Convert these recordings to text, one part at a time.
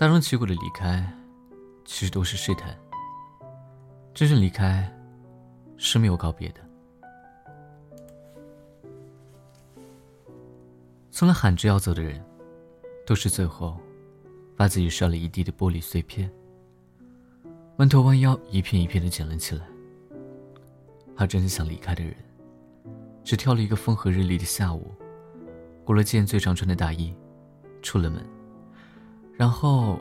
大张旗鼓的离开，其实都是试探。真正离开，是没有告别的。从来喊着要走的人，都是最后，把自己摔了一地的玻璃碎片，弯头弯腰一片一片的捡了起来。而真正想离开的人，只挑了一个风和日丽的下午，裹了件最常穿的大衣，出了门，然后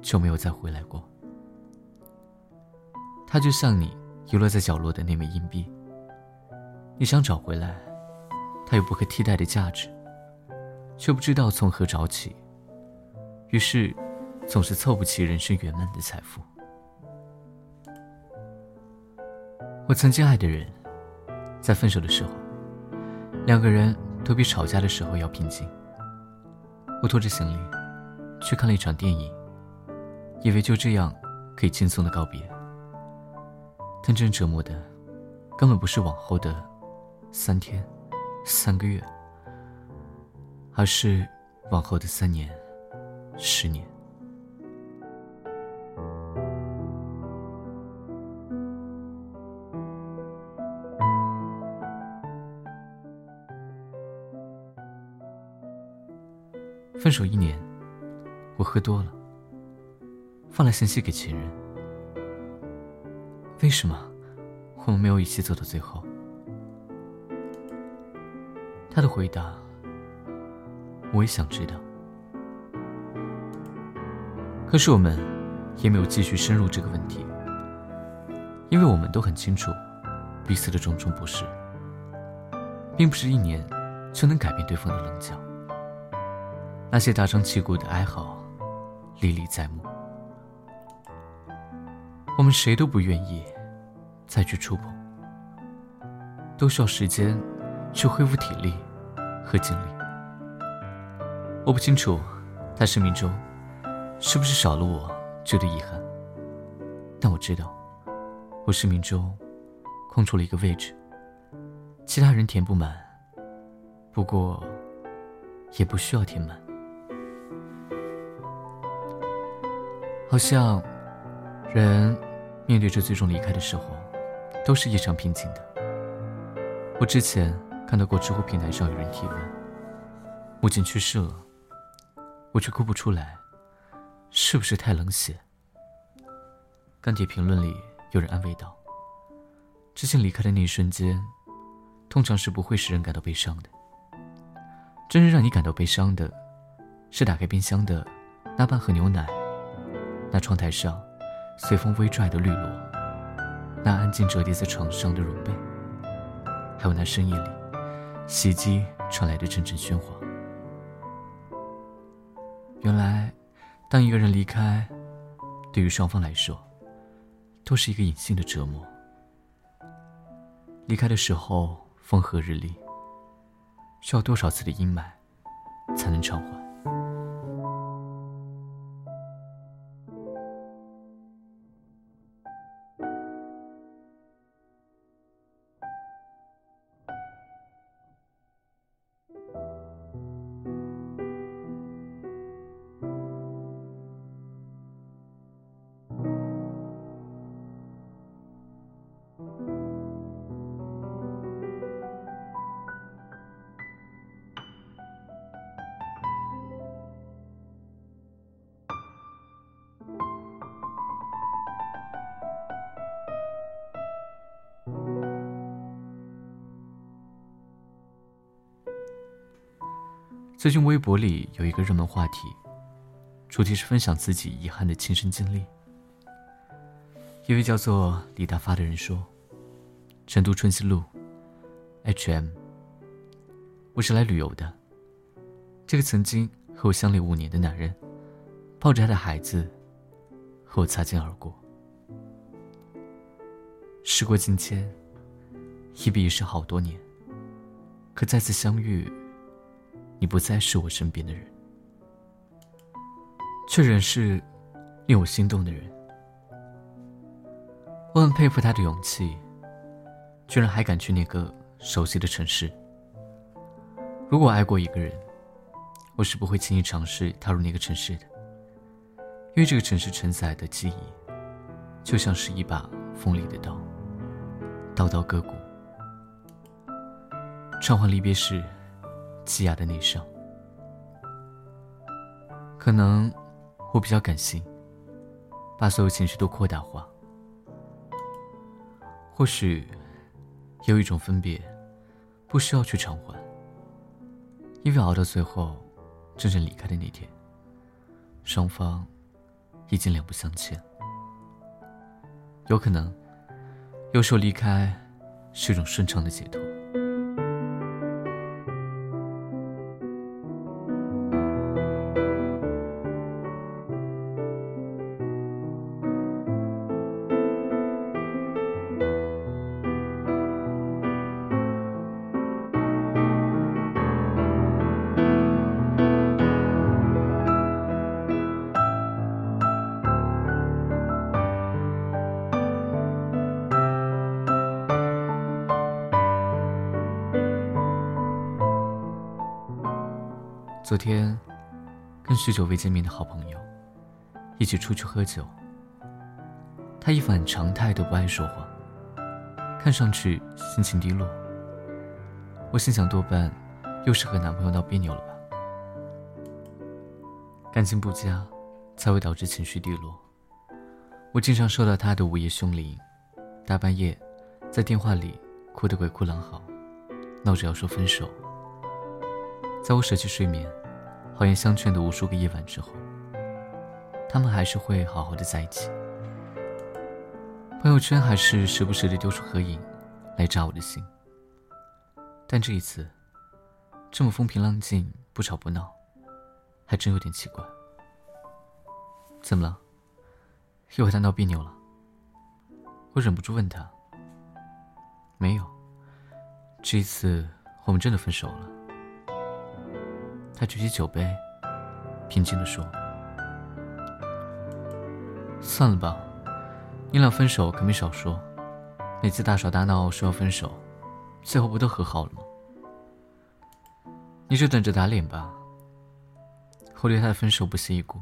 就没有再回来过。他就像你遗落在角落的那枚硬币，你想找回来，它有不可替代的价值。却不知道从何找起，于是总是凑不齐人生圆满的财富。我曾经爱的人，在分手的时候，两个人都比吵架的时候要平静。我拖着行李去看了一场电影，以为就这样可以轻松的告别。但真正折磨的，根本不是往后的三天、三个月。而是往后的三年、十年。分手一年，我喝多了，发了信息给情人。为什么我们没有一起走到最后？他的回答。我也想知道，可是我们也没有继续深入这个问题，因为我们都很清楚彼此的种种不是，并不是一年就能改变对方的棱角。那些大张旗鼓的哀嚎，历历在目，我们谁都不愿意再去触碰，都需要时间去恢复体力和精力。我不清楚，他生命中是不是少了我，觉得遗憾。但我知道，我生命中空出了一个位置，其他人填不满。不过，也不需要填满。好像，人面对着最终离开的时候，都是异常平静的。我之前看到过知乎平台上有人提问：母亲去世了。我却哭不出来，是不是太冷血？钢铁评论里有人安慰道：“知青离开的那一瞬间，通常是不会使人感到悲伤的。真正让你感到悲伤的，是打开冰箱的那半盒牛奶，那窗台上随风微拽的绿萝，那安静折叠在床上的绒被，还有那深夜里洗衣机传来的阵阵喧哗。”原来，当一个人离开，对于双方来说，都是一个隐性的折磨。离开的时候风和日丽，需要多少次的阴霾，才能偿还？最近微博里有一个热门话题，主题是分享自己遗憾的亲身经历。一位叫做李大发的人说：“成都春熙路，H&M，我是来旅游的。这个曾经和我相恋五年的男人，抱着他的孩子，和我擦肩而过。时过境迁，一别已是好多年，可再次相遇。”你不再是我身边的人，却仍是令我心动的人。我很佩服他的勇气，居然还敢去那个熟悉的城市。如果爱过一个人，我是不会轻易尝试踏入那个城市的。因为这个城市承载的记忆，就像是一把锋利的刀，刀刀割骨。畅欢离别时，积压的内伤。可能我比较感性，把所有情绪都扩大化。或许有一种分别，不需要去偿还，因为熬到最后，真正离开的那天，双方已经两不相欠。有可能，有时候离开是一种顺畅的解脱。昨天，跟许久未见面的好朋友一起出去喝酒。他一反常态的不爱说话，看上去心情低落。我心想，多半又是和男朋友闹别扭了吧？感情不佳，才会导致情绪低落。我经常收到他的午夜凶铃，大半夜，在电话里哭得鬼哭狼嚎，闹着要说分手。在我舍弃睡眠、好言相劝的无数个夜晚之后，他们还是会好好的在一起。朋友圈还是时不时的丢出合影，来扎我的心。但这一次，这么风平浪静、不吵不闹，还真有点奇怪。怎么了？又和他闹别扭了？我忍不住问他。没有，这一次我们真的分手了。他举起酒杯，平静地说：“算了吧，你俩分手可没少说。每次大吵大闹说要分手，最后不都和好了吗？你就等着打脸吧。我对他的分手不屑一顾。”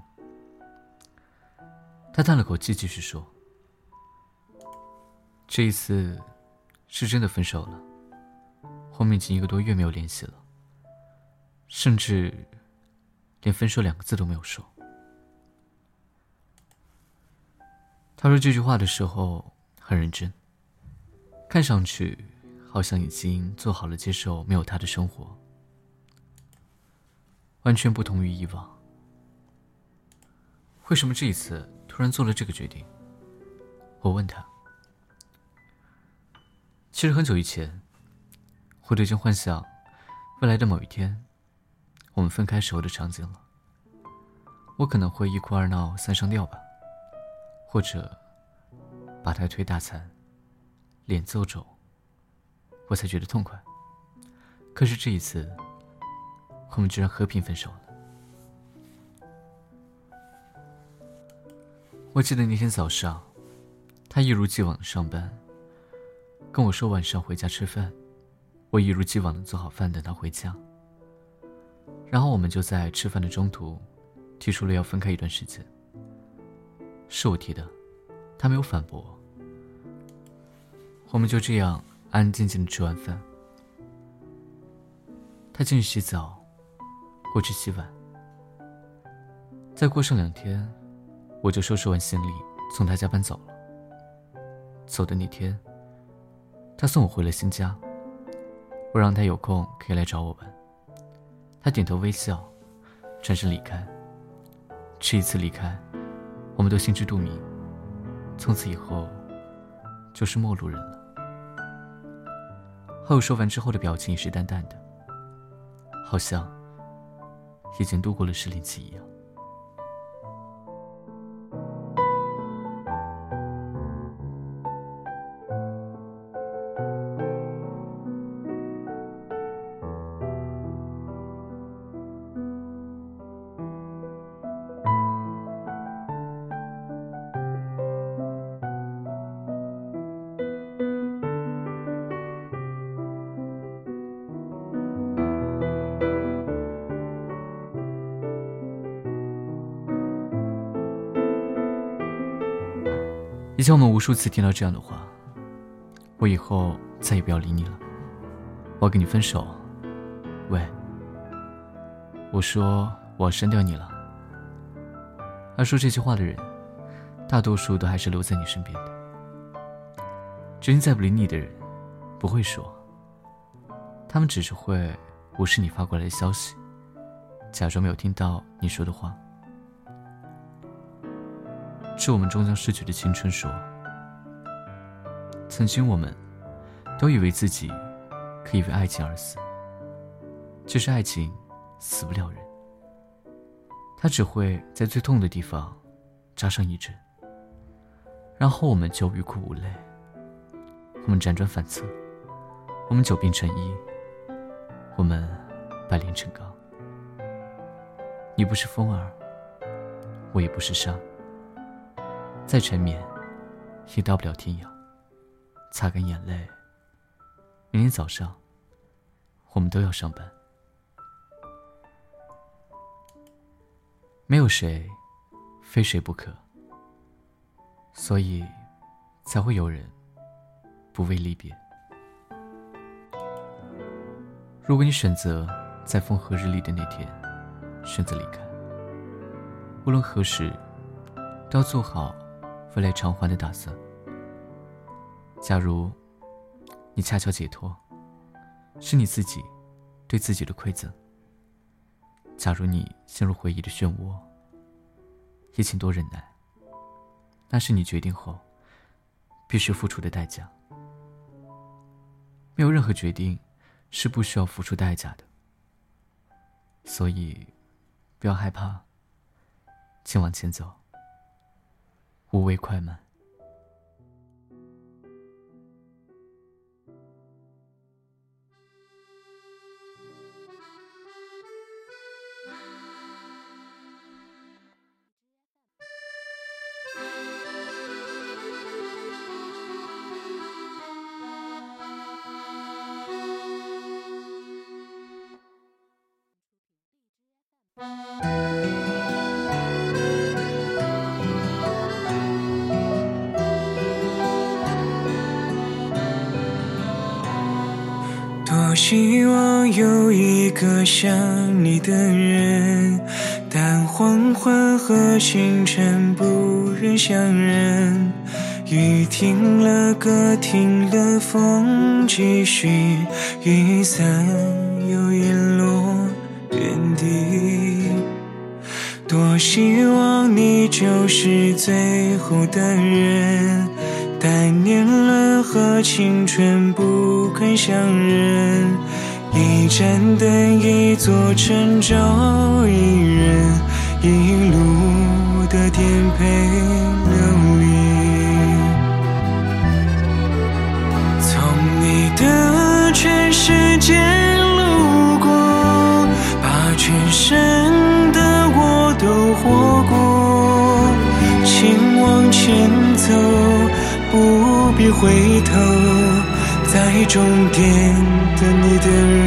他叹了口气，继续说：“这一次是真的分手了，我们已经一个多月没有联系了。”甚至连分手两个字都没有说。他说这句话的时候很认真，看上去好像已经做好了接受没有他的生活，完全不同于以往。为什么这一次突然做了这个决定？我问他。其实很久以前，我就已经幻想未来的某一天。我们分开时候的场景了，我可能会一哭二闹三上吊吧，或者把他推大残，脸揍肿，我才觉得痛快。可是这一次，我们居然和平分手了。我记得那天早上，他一如既往的上班，跟我说晚上回家吃饭，我一如既往的做好饭等他回家。然后我们就在吃饭的中途，提出了要分开一段时间。是我提的，他没有反驳。我们就这样安安静静的吃完饭。他进去洗澡，我去洗碗。再过上两天，我就收拾完行李从他家搬走了。走的那天，他送我回了新家。我让他有空可以来找我玩。他点头微笑，转身离开。这一次离开，我们都心知肚明，从此以后就是陌路人了。后说完之后的表情也是淡淡的，好像已经度过了失恋期一样。以前我们无数次听到这样的话：“我以后再也不要理你了，我要跟你分手。”喂，我说我要删掉你了。而说这句话的人，大多数都还是留在你身边的。真心再不理你的人，不会说，他们只是会无视你发过来的消息，假装没有听到你说的话。致我们终将逝去的青春说：“曾经我们都以为自己可以为爱情而死，其实爱情死不了人，它只会在最痛的地方扎上一针，然后我们就欲哭无泪，我们辗转反侧，我们久病成医，我们百炼成钢。你不是风儿，我也不是沙。”再缠绵，也到不了天涯。擦干眼泪，明天早上，我们都要上班。没有谁，非谁不可。所以，才会有人不畏离别。如果你选择在风和日丽的那天选择离开，无论何时，都要做好。未来偿还的打算。假如你恰巧解脱，是你自己对自己的馈赠。假如你陷入回忆的漩涡，也请多忍耐。那是你决定后必须付出的代价。没有任何决定是不需要付出代价的，所以不要害怕，请往前走。无畏快慢。希望有一个像你的人，但黄昏和清晨不忍相认。雨停了，歌停了，风继续，雨伞又遗落原地。多希望你就是最后的人。但年轮和青春不肯相认，一盏灯，一座城，找一人，一路的颠沛流离。从你的全世界路过，把全身的我都活过，请往前走。不必回头，在终点等你的人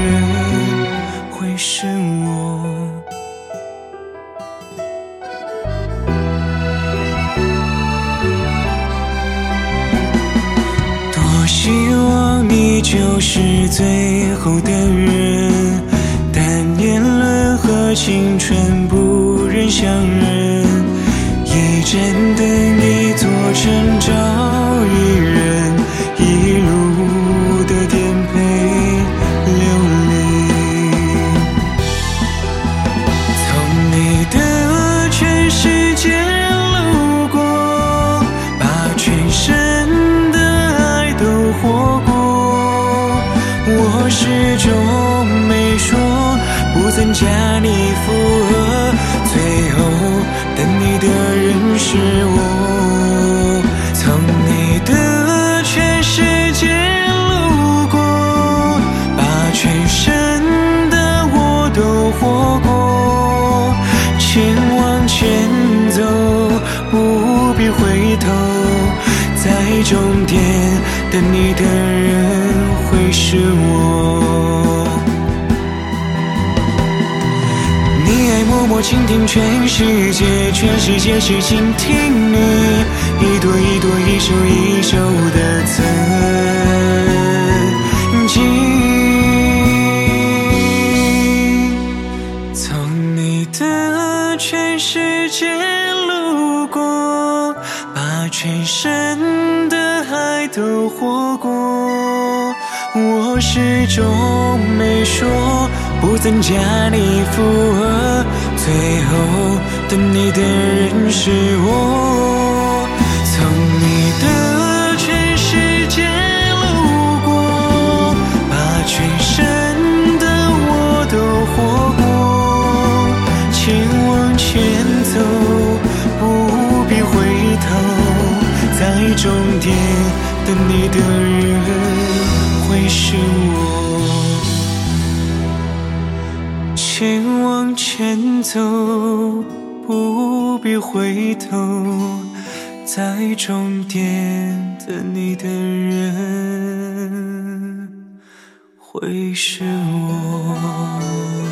你就是最后的人，但年轮和青春不忍相认，一盏灯，一座城，找。始终没说，不曾加你附和，最后等你的人是我，从你的全世界路过，把全身的我都活过，前往前走，不必回头，在终点等你的。我。倾听全世界，全世界是倾听你，一朵一朵，一首一首的曾经。从你的全世界路过，把全身的爱都活过，我始终没说。不增加你负荷，最后等你的人是我。从你的全世界路过，把全身的我都活过。请往前走，不必回头，在终点等你的人会是我。请往前走，不必回头，在终点等你的人会是我。